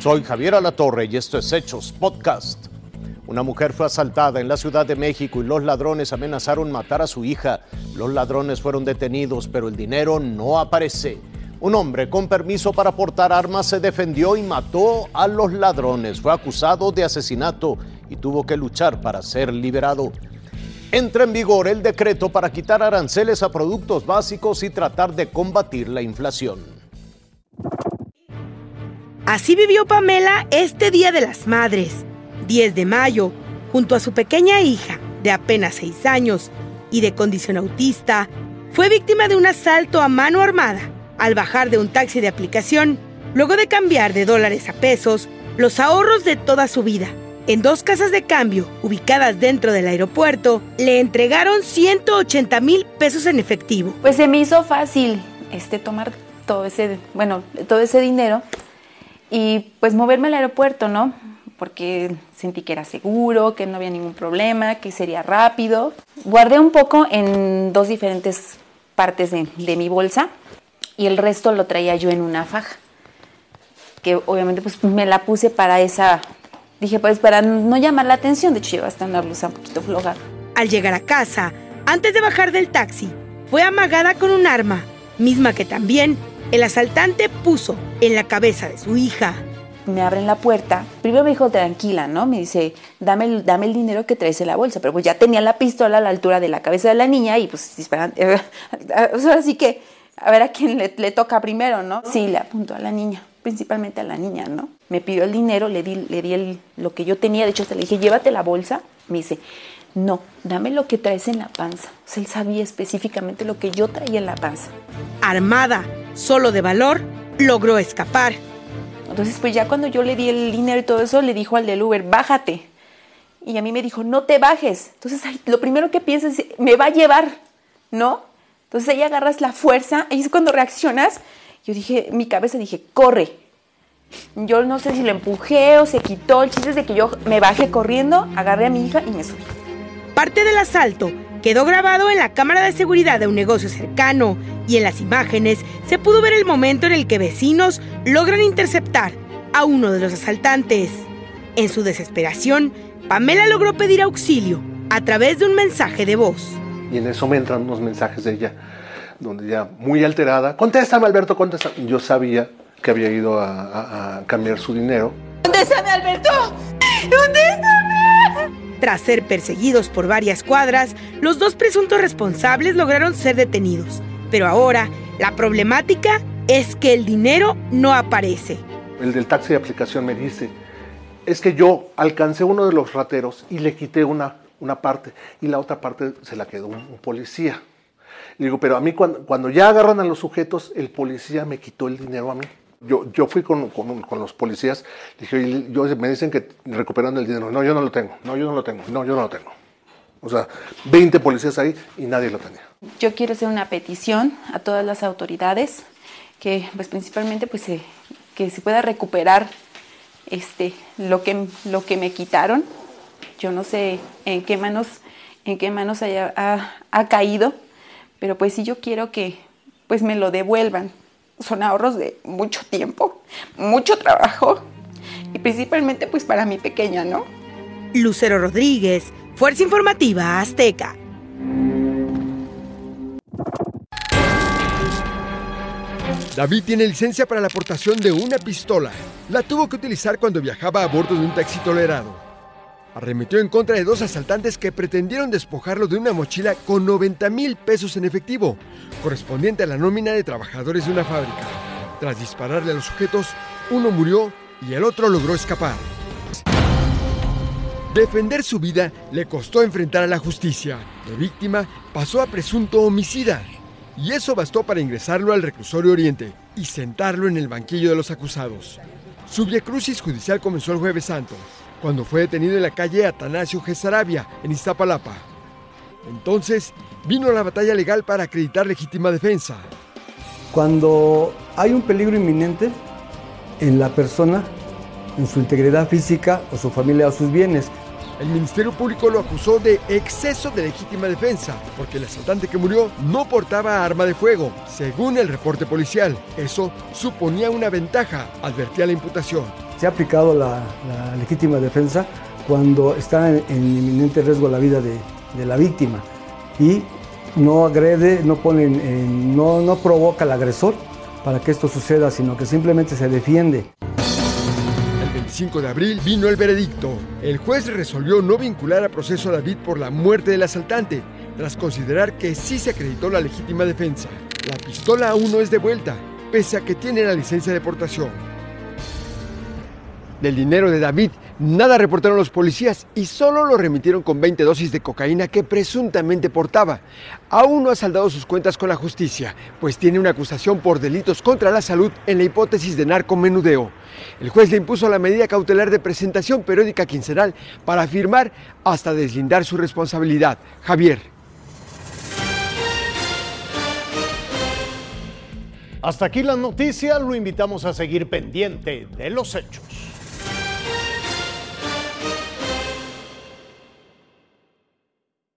Soy Javier Alatorre y esto es Hechos Podcast. Una mujer fue asaltada en la Ciudad de México y los ladrones amenazaron matar a su hija. Los ladrones fueron detenidos, pero el dinero no aparece. Un hombre con permiso para portar armas se defendió y mató a los ladrones. Fue acusado de asesinato y tuvo que luchar para ser liberado. Entra en vigor el decreto para quitar aranceles a productos básicos y tratar de combatir la inflación. Así vivió Pamela este Día de las Madres, 10 de mayo, junto a su pequeña hija, de apenas 6 años y de condición autista, fue víctima de un asalto a mano armada al bajar de un taxi de aplicación, luego de cambiar de dólares a pesos los ahorros de toda su vida. En dos casas de cambio ubicadas dentro del aeropuerto, le entregaron 180 mil pesos en efectivo. Pues se me hizo fácil este, tomar todo ese, bueno, todo ese dinero y pues moverme al aeropuerto, ¿no? Porque sentí que era seguro, que no había ningún problema, que sería rápido. Guardé un poco en dos diferentes partes de, de mi bolsa y el resto lo traía yo en una faja. Que obviamente pues me la puse para esa, dije pues para no llamar la atención, de hecho lleva hasta una blusa un poquito floja. Al llegar a casa, antes de bajar del taxi, fue amagada con un arma, misma que también el asaltante puso en la cabeza de su hija. Me abren la puerta. Primero me dijo, tranquila, ¿no? Me dice, dame el, dame el dinero que traes en la bolsa. Pero pues ya tenía la pistola a la altura de la cabeza de la niña y pues disparan. Así que, a ver a quién le, le, toca primero, ¿no? Sí, le apuntó a la niña, principalmente a la niña, ¿no? Me pidió el dinero, le di, le di el, lo que yo tenía. De hecho, hasta le dije, llévate la bolsa. Me dice, no, dame lo que traes en la panza. O sea, él sabía específicamente lo que yo traía en la panza. Armada, solo de valor, logró escapar. Entonces, pues ya cuando yo le di el dinero y todo eso, le dijo al del Uber, bájate. Y a mí me dijo, no te bajes. Entonces, ay, lo primero que piensas es, me va a llevar, ¿no? Entonces ahí agarras la fuerza, y es cuando reaccionas. Yo dije, mi cabeza dije, corre. Yo no sé si lo empujé o se quitó. El chiste es de que yo me bajé corriendo, agarré a mi hija y me subí. Parte del asalto quedó grabado en la cámara de seguridad de un negocio cercano y en las imágenes se pudo ver el momento en el que vecinos logran interceptar a uno de los asaltantes. En su desesperación, Pamela logró pedir auxilio a través de un mensaje de voz. Y en eso me entran unos mensajes de ella, donde ya muy alterada, contéstame Alberto, contéstame. Yo sabía que había ido a, a, a cambiar su dinero. ¡Contéstame Alberto! ¡Contéstame! Tras ser perseguidos por varias cuadras, los dos presuntos responsables lograron ser detenidos. Pero ahora, la problemática es que el dinero no aparece. El del taxi de aplicación me dice, es que yo alcancé uno de los rateros y le quité una, una parte y la otra parte se la quedó un, policía. Le digo, pero a mí cuando, cuando, ya agarran a los sujetos, el policía me quitó el dinero a mí. Yo, yo fui con, con, con los policías, dije, yo, me dicen que recuperan el dinero. No, yo no lo tengo, no, yo no lo tengo, no, yo no lo tengo. O sea, 20 policías ahí y nadie lo tenía. Yo quiero hacer una petición a todas las autoridades que, pues principalmente, pues se, que se pueda recuperar este, lo, que, lo que me quitaron. Yo no sé en qué manos, en qué manos haya, ha, ha caído, pero pues sí yo quiero que pues me lo devuelvan. Son ahorros de mucho tiempo, mucho trabajo y principalmente pues para mi pequeña, ¿no? Lucero Rodríguez, Fuerza Informativa Azteca. David tiene licencia para la aportación de una pistola. La tuvo que utilizar cuando viajaba a bordo de un taxi tolerado. Arremetió en contra de dos asaltantes que pretendieron despojarlo de una mochila con 90 mil pesos en efectivo, correspondiente a la nómina de trabajadores de una fábrica. Tras dispararle a los sujetos, uno murió y el otro logró escapar. Defender su vida le costó enfrentar a la justicia. De víctima pasó a presunto homicida. Y eso bastó para ingresarlo al reclusorio Oriente y sentarlo en el banquillo de los acusados. Su viacrucis judicial comenzó el jueves santo, cuando fue detenido en la calle Atanasio Gesarabia, en Iztapalapa. Entonces vino la batalla legal para acreditar legítima defensa. Cuando hay un peligro inminente en la persona, en su integridad física o su familia o sus bienes, el Ministerio Público lo acusó de exceso de legítima defensa, porque el asaltante que murió no portaba arma de fuego, según el reporte policial. Eso suponía una ventaja, advertía la imputación. Se ha aplicado la, legítima defensa cuando está en, inminente riesgo la vida de, la víctima y no agrede, no, pone, no, no provoca al agresor para que esto suceda, sino que simplemente se defiende. El 25 de abril vino el veredicto. El juez resolvió no vincular a proceso a David por la muerte del asaltante, tras considerar que sí se acreditó la legítima defensa. La pistola aún no es de vuelta, pese a que tiene la licencia de portación. Del dinero de David, nada reportaron los policías y solo lo remitieron con 20 dosis de cocaína que presuntamente portaba. Aún no ha saldado sus cuentas con la justicia, pues tiene una acusación por delitos contra la salud en la hipótesis de narcomenudeo. El juez le impuso la medida cautelar de presentación periódica quincenal para afirmar hasta deslindar su responsabilidad. Javier. Hasta aquí la noticia, lo invitamos a seguir pendiente de los hechos.